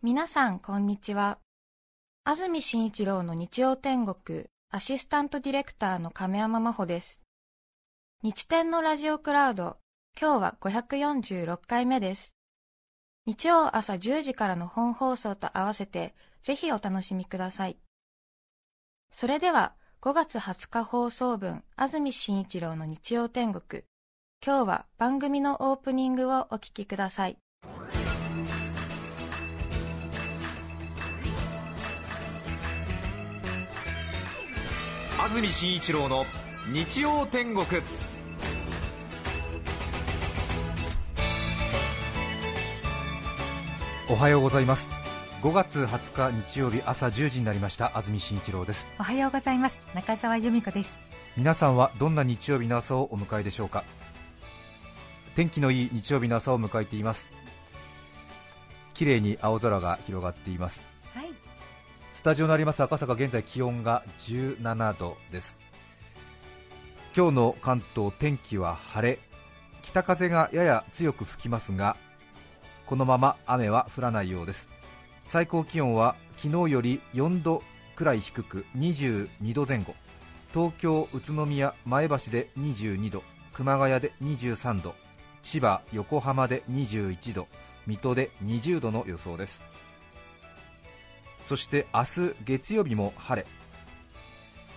皆さん、こんにちは。安住紳一郎の日曜天国、アシスタントディレクターの亀山真帆です。日天のラジオクラウド、今日は546回目です。日曜朝10時からの本放送と合わせて、ぜひお楽しみください。それでは、5月20日放送分、安住紳一郎の日曜天国。今日は番組のオープニングをお聞きください。安住紳一郎の日曜天国。おはようございます。5月20日日曜日朝1時になりました。安住紳一郎です。おはようございます。中澤由美子です。皆さんはどんな日曜日の朝をお迎えでしょうか。天気のいい日曜日の朝を迎えています。綺麗に青空が広がっていますスタジオになります赤坂、現在気温が17度です。今日の関東、天気は晴れ。北風がやや強く吹きますがこのまま雨は降らないようです。最高気温は昨日より4度くらい低く22度前後。東京、宇都宮、前橋で22度。熊谷で23度。千葉、横浜で21度。水戸で20度の予想です。そして明日月曜日も晴れ。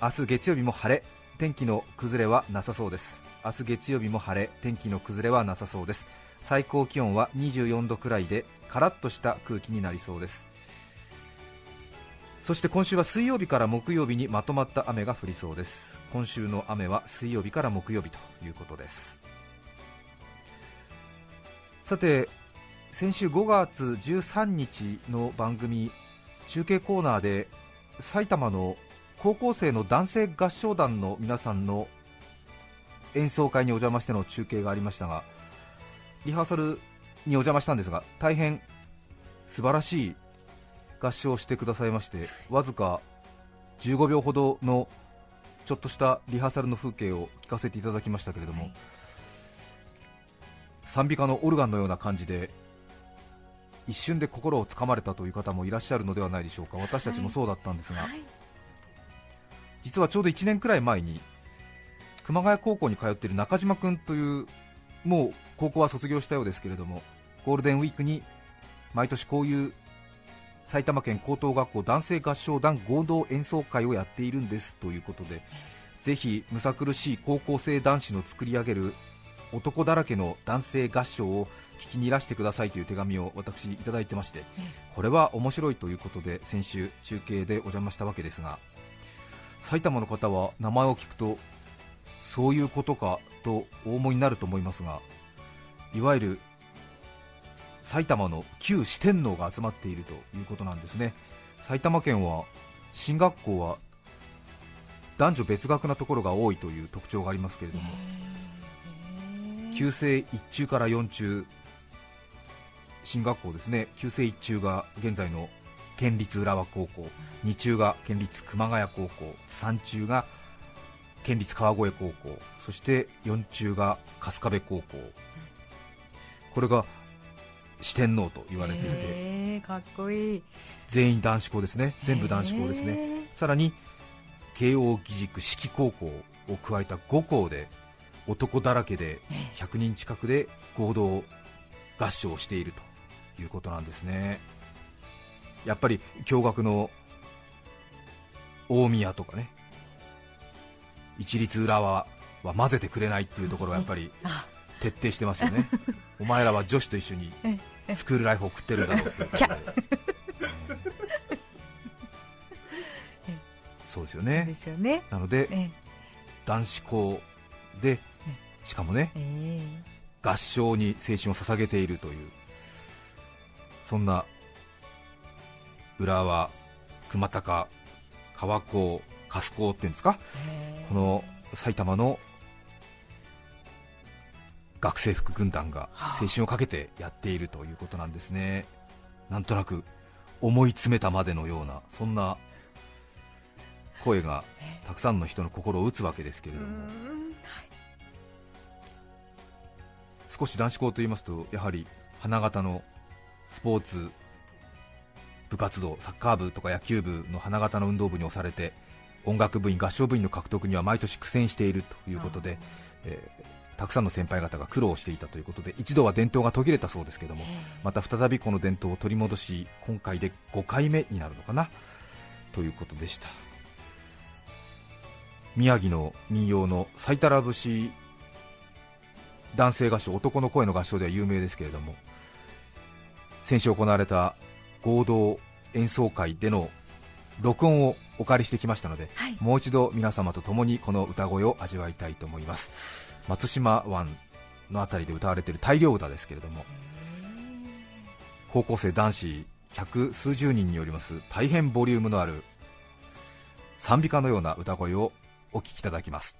明日月曜日も晴れ。天気の崩れはなさそうです。明日月曜日も晴れ。天気の崩れはなさそうです。最高気温は24度くらいでカラッとした空気になりそうです。そして今週は水曜日から木曜日にまとまった雨が降りそうです。今週の雨は水曜日から木曜日ということです。さて先週5月13日の番組中継コーナーで埼玉の高校生の男性合唱団の皆さんの演奏会にお邪魔しての中継がありましたがリハーサルにお邪魔したんですが大変素晴らしい合唱をしてくださいましてわずか15秒ほどのちょっとしたリハーサルの風景を聞かせていただきましたけれども、賛美歌のオルガンのような感じで一瞬で心をつかまれたという方もいらっしゃるのではないでしょうか、私たちもそうだったんですが、はい、実はちょうど1年くらい前に熊谷高校に通っている中島君という、もう高校は卒業したようですけれども、ゴールデンウィークに毎年こういう埼玉県高等学校男性合唱団合同演奏会をやっているんですということで、ぜひむさ苦しい高校生男子の作り上げる男だらけの男性合唱を聞きにいらしてくださいという手紙を私いただいてまして、これは面白いということで先週中継でお邪魔したわけですが埼玉の方は名前を聞くとそういうことかとお思いになると思いますがいわゆる埼玉の旧四天王が集まっているということなんですね。埼玉県は進学校は男女別学なところが多いという特徴がありますけれども旧制1中から4中進学校ですね。旧制1中が現在の県立浦和高校2中が県立熊谷高校3中が県立川越高校そして4中が春日部高校。これが四天王と言われていてかっこいい。全員男子校ですね。全部男子校ですね。さらに慶応義塾式高校を加えた5校で男だらけで100人近くで合同合唱をしているということなんですね。やっぱり驚愕の大宮とかね一律浦和は混ぜてくれないっていうところがやっぱり徹底してますよね。お前らは女子と一緒にスクールライフを送ってるんだろうそうですよね。ですよね。なので、男子校でしかもね、えー、合唱に青春を捧げているというそんな浦和、熊高、川高、春日高っていうんですか、この埼玉の学生服軍団が青春をかけてやっているということなんですね、なんとなく思い詰めたまでのような、そんな声がたくさんの人の心を打つわけですけれども。少し男子校と言いますとやはり花形のスポーツ部活動、サッカー部とか野球部の花形の運動部に押されて音楽部員、合唱部員の獲得には毎年苦戦しているということで、えー、たくさんの先輩方が苦労していたということで一度は伝統が途切れたそうですけどもまた再びこの伝統を取り戻し今回で5回目になるのかなということでした。宮城の民謡の「最たら節」男性合唱、男の声の合唱では有名ですけれども先週行われた合同演奏会での録音をお借りしてきましたので、はい、もう一度皆様と共にこの歌声を味わいたいと思います。松島湾の辺りで歌われている大漁歌ですけれども高校生男子百数十人によります大変ボリュームのある賛美歌のような歌声をお聴きいただきます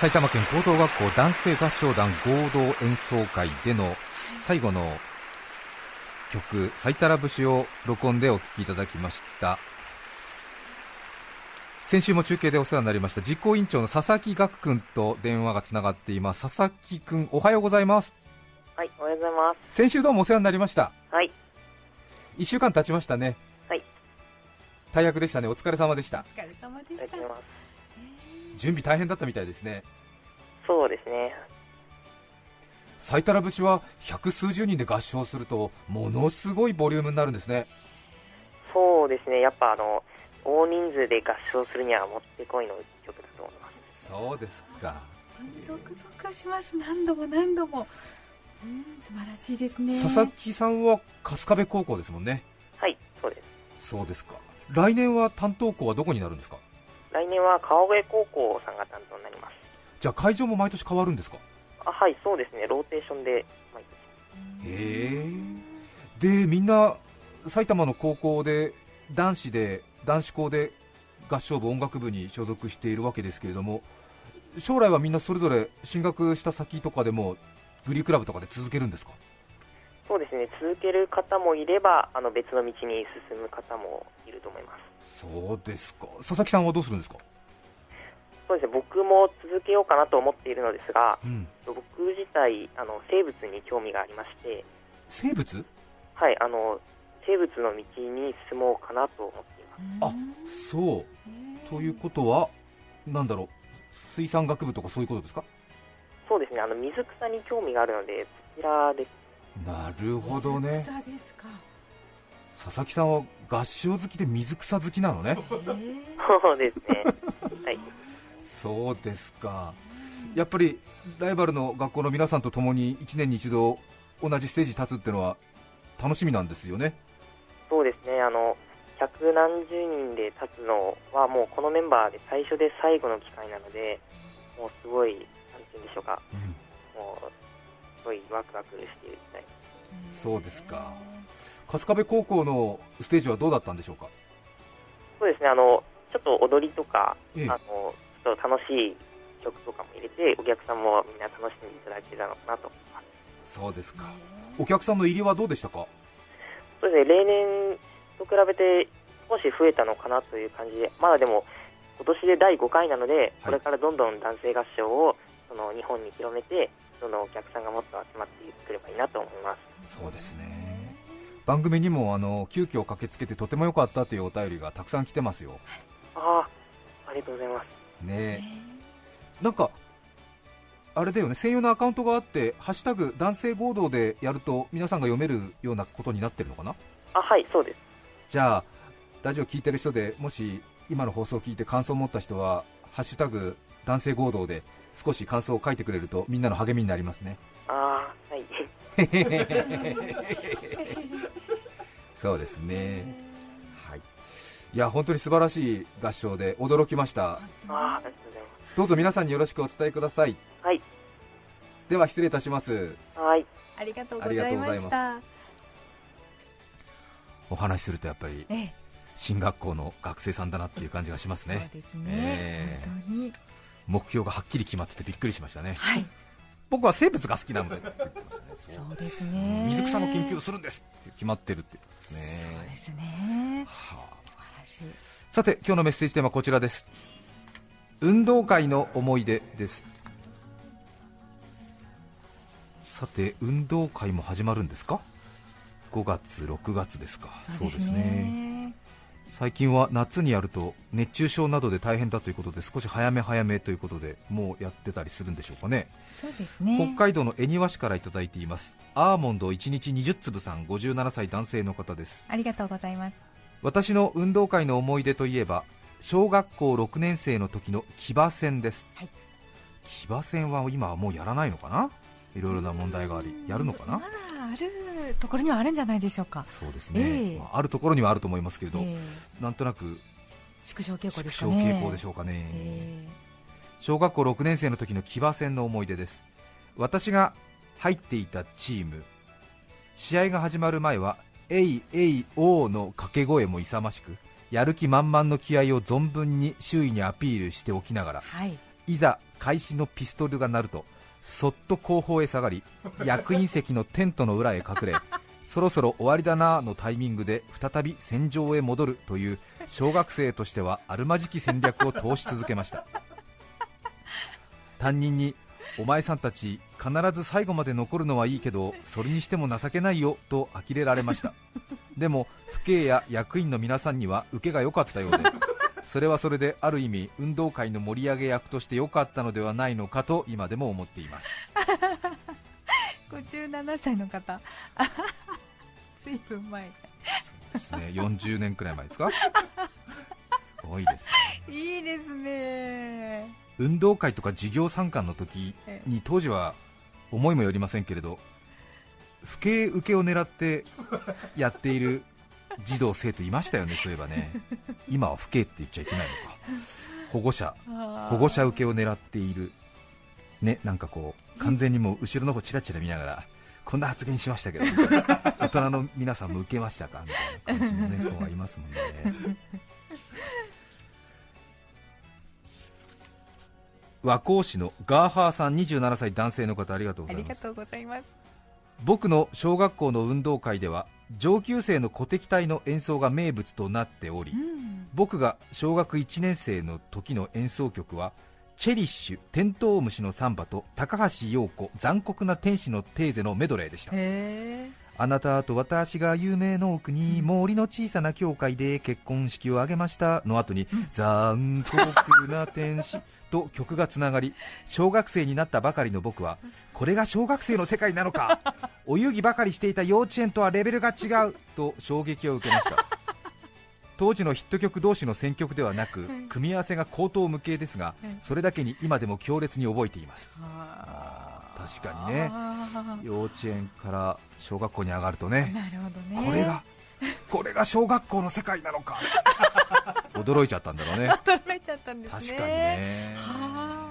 埼玉県高等学校男性合唱団合同演奏会での最後の曲「最たら節」を録音でお聴きいただきました。先週も中継でお世話になりました実行委員長の佐々木岳君と電話がつながっています。佐々木君おはようございます。はいおはようございます。先週どうもお世話になりました。はい。1週間経ちましたね。はい。大役でしたね。お疲れ様でした。お疲れ様でした準備大変だったみたいですね。そうですね。最たら節は百数十人で合唱するとものすごいボリュームになるんですね。そうですね。やっぱあの大人数で合唱するにはもってこいの曲だと思います。そうですか。ゾクゾクします。何度も何度も。うん素晴らしいですね。佐々木さんは春日部高校ですもんね。はいそうです。そうですか。来年は担当校はどこになるんですか？来年は川越高校さんが担当になります。じゃあ会場も毎年変わるんですか？あはいそうですね。ローテーションで毎年。へえ。でみんな埼玉の高校で男子で男子校で合唱部音楽部に所属しているわけですけれども将来はみんなそれぞれ進学した先とかでもグリークラブとかで続けるんですか？そうですね。続ける方もいればあの別の道に進む方もいると思います。そうですか。佐々木さんはどうするんですか？そうですね。僕も続けようかなと思っているのですが、うん、僕自体あの生物に興味がありまして。生物？はい。あの生物の道に進もうかなと思っています。あそう。ということはなんだろう。水産学部とかそういうことですか？そうですね。あの水草に興味があるのでそちらですなるほどね。佐々木さんは合唱好きで水草好きなのね。そうですね。はい。そうですか。やっぱりライバルの学校の皆さんと共に1年に一度同じステージに立つっていうのは楽しみなんですよね。そうですね。あの百何十人で立つのはもうこのメンバーで最初で最後の機会なのでもうすごいなんて言うんでしょうか、うん、もうすごいワクワクしていたい。そうですか。春日部高校のステージはどうだったんでしょうか？そうですね。あのちょっと踊りとか、ええ、あのちょっと楽しい曲とかも入れてお客さんもみんな楽しんでいただけたのかなと。思いますそうですか。お客さんの入りはどうでしたか？そうですね。例年と比べて少し増えたのかなという感じでまだでも今年で第5回なので、これからどんどん男性合唱をその日本に広めてそのお客さんがもっと集まってくればいいなと思います。そうですね。番組にもあの急遽駆けつけてとても良かったというお便りがたくさん来てますよ。ああありがとうございます。ね。なんかあれだよね。専用のアカウントがあって「ハッシュタグ男性合同」でやると皆さんが読めるようなことになってるのかな？あはいそうです。じゃあラジオ聞いてる人でもし今の放送を聞いて感想を持った人は「ハッシュタグ男性合同」で少し感想を書いてくれるとみんなの励みになりますね。ああはい。そうですね。はい。いや本当に素晴らしい合唱で驚きました。ああどうぞ皆さんによろしくお伝えください。はい。では失礼いたします。はい。ありがとうございました。お話しするとやっぱり、ええ、進学校の学生さんだなっていう感じがしますね。そうですね、えー、目標がはっきり決まっててびっくりしましたね、はい、僕は生物が好きなので、ね、そうですね。水草の研究をするんですって決まってるってですね。そうですね、はあ、素晴らしい。さて今日のメッセージテーマはこちらです。運動会の思い出です。さて運動会も始まるんですか？5月6月ですか。そうですね最近は夏にやると熱中症などで大変だということで少し早め早めということでもうやってたりするんでしょうかね。そうですね。北海道の恵庭市からいただいています。アーモンド1日20粒さん57歳男性の方です。ありがとうございます。私の運動会の思い出といえば小学校6年生の時の騎馬戦です、はい、騎馬戦は今はもうやらないのかな？いろいろな問題がありやるのかな？あるところにはあるんじゃないでしょうか。そうですね、えーまあ、あるところにはあると思いますけれど、えー、なんとなく縮小傾向ですかね。縮小傾向でしょうかね、えー、小学校6年生の時の騎馬戦の思い出です。私が入っていたチーム試合が始まる前は「えいえいおー」の掛け声も勇ましくやる気満々の気合を存分に周囲にアピールしておきながら、はい、いざ開始のピストルが鳴るとそっと後方へ下がり 役員席のテントの裏へ隠れそろそろ終わりだなのタイミングで再び戦場へ戻るという小学生としてはあるまじき戦略を通し続けました。担任にお前さんたち必ず最後まで残るのはいいけどそれにしても情けないよと呆れられました。でも父兄や役員の皆さんには受けが良かったようでそれはそれである意味運動会の盛り上げ役として良かったのではないのかと今でも思っています。57歳の方。ずいぶん前。そうですね。40年くらい前ですか？すごいですね。いいですね。運動会とか授業参観の時に当時は思いもよりませんけれど不敬受けを狙ってやっている児童生徒いましたよね、そういえばね、今は不敬って言っちゃいけないのか、保護者、保護者受けを狙っている、ね、なんかこう、完全にもう後ろの方ちらちら見ながら、こんな発言しましたけど、大人の皆さんも受けましたか？みたいな感じの、ね、子がいますもんね。和光市のガーハーさん27歳男性の方ありがとうございます僕の小学校の運動会では上級生の鼓笛隊の演奏が名物となっており、うん、僕が小学1年生の時の演奏曲はチェリッシュテントウムシのサンバと高橋洋子残酷な天使のテーゼのメドレーでした。あなたと私が有名の奥に森の小さな教会で結婚式を挙げましたの後に、残酷な天使と曲がつながり小学生になったばかりの僕はこれが小学生の世界なのか お遊戯ばかりしていた幼稚園とはレベルが違うと衝撃を受けました。当時のヒット曲同士の選曲ではなく組み合わせが口頭無形ですがそれだけに今でも強烈に覚えています。確かにね。幼稚園から小学校に上がるとね。これが これが小学校の世界なのか。驚いちゃったんだろうね。驚いちゃったんですね。確かにね。は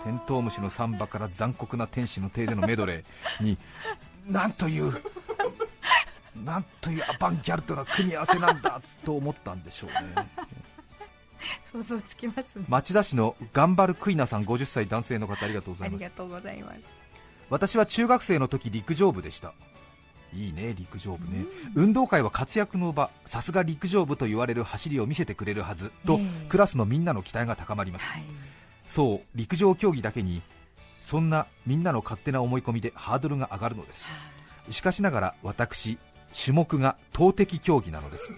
あ。テントウムシのサンバから残酷な天使のテーゼのメドレーになんという なんというアバンギャルドな組み合わせなんだと思ったんでしょうね。想像つきますね。町田市の頑張るクイナさん50歳男性の方ありがとうございます。ありがとうございます。私は中学生の時陸上部でしたいいね陸上部ね、運動会は活躍の場さすが陸上部と言われる走りを見せてくれるはず。と、え。えクラスのみんなの期待が高まります、はい。そう陸上競技だけにそんなみんなの勝手な思い込みでハードルが上がるのです。しかしながら私種目が投擲競技なのです。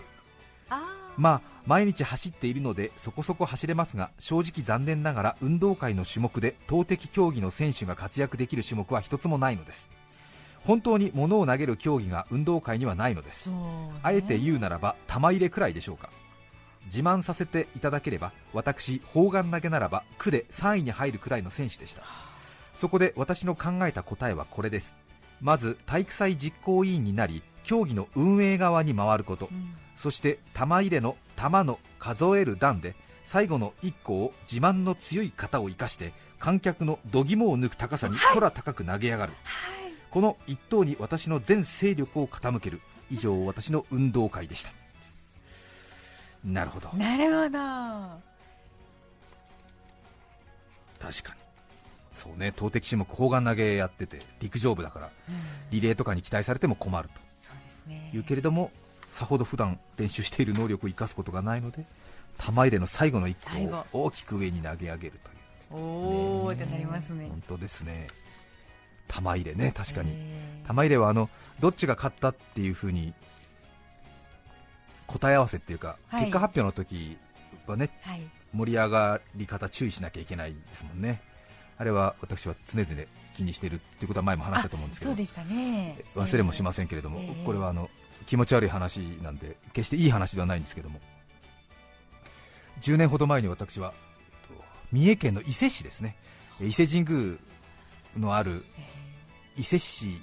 あまあ毎日走っているのでそこそこ走れますが正直残念ながら運動会の種目で投擲競技の選手が活躍できる種目は一つもないのです本当に物を投げる競技が運動会にはないのです。ね。あえて言うならば玉入れくらいでしょうか。自慢させていただければ私砲丸投げならば区で3位に入るくらいの選手でした。そこで私の考えた答えはこれです。まず体育祭実行委員になり競技の運営側に回ること。うん。そして玉入れの玉の数える段で最後の1個を自慢の強い型を生かして観客の度肝を抜く高さに空高く投げ上がる、この一投に私の全勢力を傾ける。以上私の運動会でした。なるほど。なるほど。確かに。そうね投擲種目砲丸投げやってて陸上部だからリレーとかに期待されても困るそうですね。というけれどもさほど普段練習している能力を生かすことがないので玉入れの最後の1最後。個を大きく上に投げ上げるという。おおってなりますね本当ですね玉入れね確かに。えー。玉入れはあのどっちが勝ったっていうふうに答え合わせっていうか、はい。結果発表の時はねはい。盛り上がり方注意しなきゃいけないですもんね。あれは私は常々気にしているっていうことは前も話したと思うんですけどそうでしたね。忘れもしませんけれども、ええこれはあの気持ち悪い話なんで決していい話ではないんですけども。10年ほど前に私はえっと三重県の伊勢市ですね。伊勢神宮のある伊勢市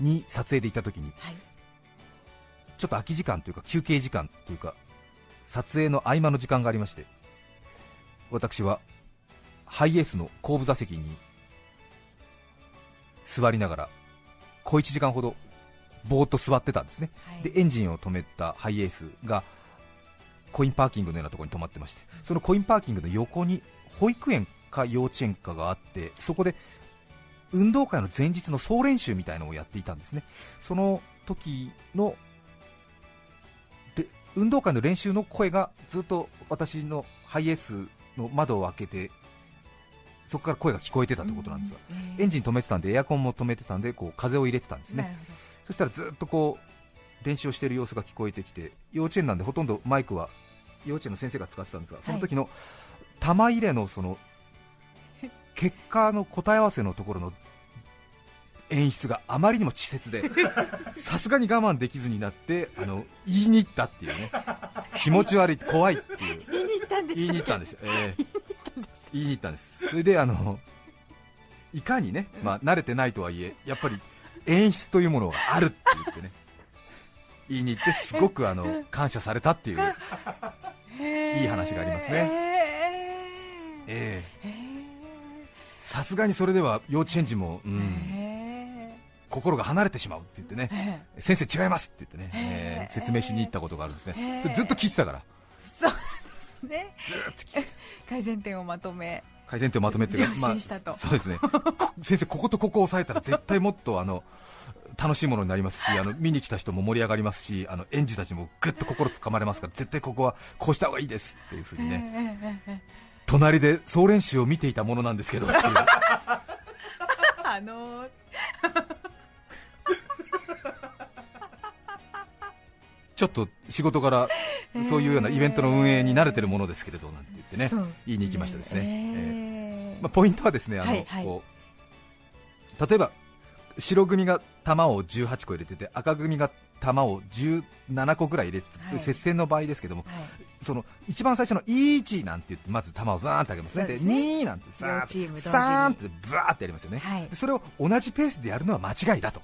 に撮影で行った時にはい。ちょっと空き時間というか休憩時間というか撮影の合間の時間がありまして私はハイエースの後部座席に座りながら小1時間ほどぼーっと座ってたんですね。はい。でエンジンを止めたハイエースがコインパーキングのようなところに止まってましてそのコインパーキングの横に保育園か幼稚園かがあってそこで運動会の前日の総練習みたいのをやっていたんですね。その時ので運動会の練習の声がずっと私のハイエースの窓を開けてそこから声が聞こえてたってことなんですよ、うんえーエンジン止めてたんでエアコンも止めてたんでこう風を入れてたんですね。そしたらずっとこう練習をしている様子が聞こえてきて幼稚園なんでほとんどマイクは幼稚園の先生が使ってたんですがその時の玉入れのその結果の答え合わせのところの演出があまりにも稚拙で さすがに我慢できずになってあの言いに行ったっていうね。気持ち悪い怖いっていう。ど言いに行ったんです言いに行ったんですよ、ええ。言いに行ったんですそれであのいかにね、まあ、慣れてないとはいえやっぱり演出というものがあるって言ってね言いに行ってすごくあの感謝されたっていう、いい話がありますね。へええ。ー。へさすがにそれでは幼稚園児も、うーん、へ心が離れてしまうって言ってね先生違いますって言ってね、ええ。説明しに行ったことがあるんですね。それずっと聞いてたから。ーね。ずっと改善点をまとめ。改善点をまとめて了承したと。そうですね。こ先生こことここを押さえたら絶対もっとあの楽しいものになりますしあの見に来た人も盛り上がりますしあの園児たちもぐっと心つかまれますから絶対ここはこうした方がいいですっていうふうにね隣で総練習を見ていたものなんですけど。あのー。ちょっと仕事からそういうようなイベントの運営に慣れてるものですけれどなんて言ってね言いに行きましたですね、ええへまあ、ポイントはですねあの、はいはい。こう例えば白組が玉を18個入れてて赤組が玉を17個ぐらい入れてて、はい。接戦の場合ですけどもはい。その一番最初の1なんて言ってまず玉をブーンって上げますね。でそうですね。2なんてさー両チーム同時に。さーんってブワーってやりますよね、はい。でそれを同じペースでやるのは間違いだと、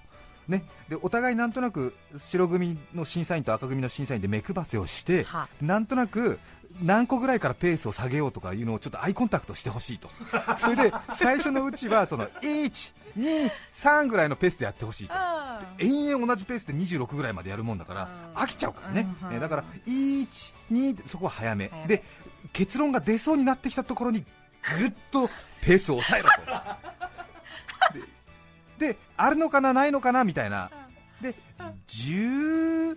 ね、でお互いなんとなく白組の審査員と赤組の審査員で目配せをしては。なんとなく何個ぐらいからペースを下げようとかいうのをちょっとアイコンタクトしてほしいと。それで最初のうちはその1、2、3ぐらいのペースでやってほしいと。あ延々同じペースで26ぐらいまでやるもんだからうん。飽きちゃうからね、うんえーだから1、2ってそこは早め。で結論が出そうになってきたところにぐっとペースを抑えろと。でであるのかなないのかなみたいな。で15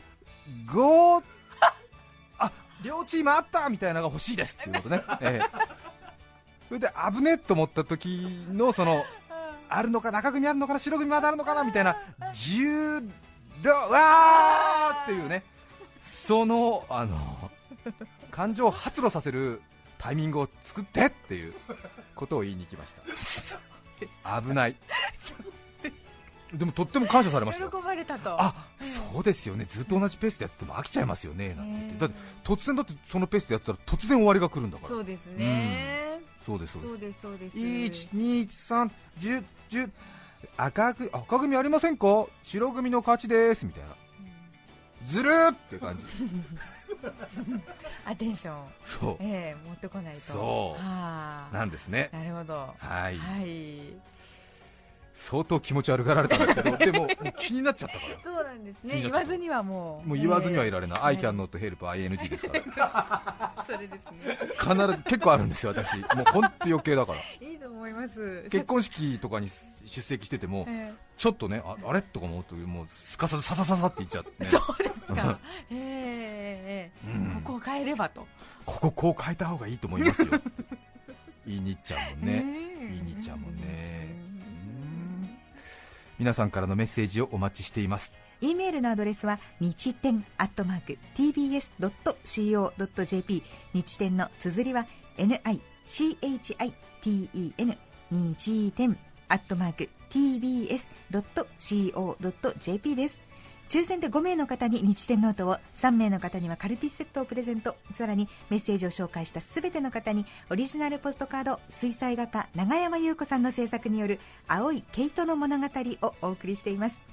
あ両チームあったみたいなのが欲しいですっていうことね、えーそれで危ねえと思った時のそのあるのかな赤組あるのかな白組まだあるのかなみたいな10両わーっていうね。そのあの感情を発露させるタイミングを作ってっていうことを言いに来ました。危ない。でもとっても感謝されました。よ喜ばれたと。あそうですよね。ずっと同じペースでやってても飽きちゃいますよね。なんて言って。だって突然だってそのペースでやったら突然終わりが来るんだから。そうですね、そうですそうです。そうですそうです。1、2、3、10、10赤組赤組ありませんか？白組の勝ちです。みたいな。ずるーって感じ。アテンション。そええ持ってこないと。そう。はあ。うなんですね。なるほど。はい。はい相当気持ち悪がられたんですけど でも気になっちゃったから。そうなんですね。言わずにはもう。もう言わずにはいらられない、はい I can not help ING ですから。それですね。必ず結構あるんですよ私。もう本当余計だから。いいと思います。結婚式とかに出席しててもえちょっとねああれとか思うともうすかさずささささって言っちゃって、そうですか。ええええうん。ここを変えればと。こここう変えた方がいいと思いますよ。言いに行っちゃうもんね言いに行っちゃうもんね。うん皆さんからのメッセージをお待ちしています。e メールのアドレスは日天アットマーク tbs.co.jp 日天の綴りは nichiten 日天アットマーク tbs.co.jp です。抽選で5名の方に日天ノートを3名の方にはカルピスセットをプレゼントさらにメッセージを紹介したすべての方にオリジナルポストカード水彩画家永山優子さんの制作による青い毛糸の物語をお送りしています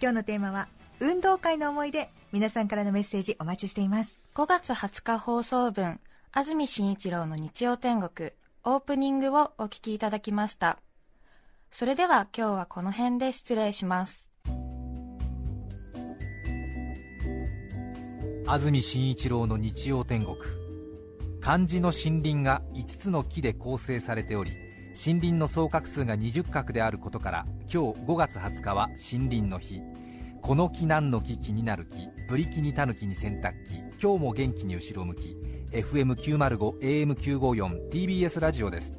今日のテーマは運動会の思い出皆さんからのメッセージお待ちしています5月20日放送分、安住紳一郎の日曜天国、オープニングをお聞きいただきました。それでは今日はこの辺で失礼します。安住紳一郎の日曜天国。漢字の森林が5つの木で構成されており森林の総画数が20画であることから今日5月20日は森林の日。この木何の木気になる木ブリキにタヌキに洗濯機今日も元気に後ろ向き。FM905 AM954 TBS ラジオです。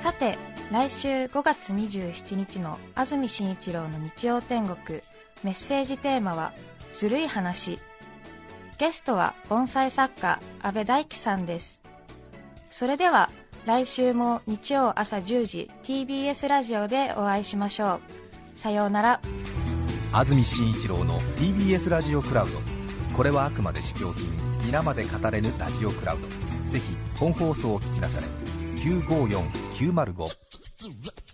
さて、来週5月27日の安住紳一郎の日曜天国、メッセージテーマは、ずるい話。ゲストは盆栽作家、安部大樹さんです。それでは、来週も日曜朝10時 TBS ラジオでお会いしましょう。さようなら。安住紳一郎の TBS ラジオクラウドこれはあくまで試供品皆まで語れぬラジオクラウドぜひ本放送を聞きなされ954 905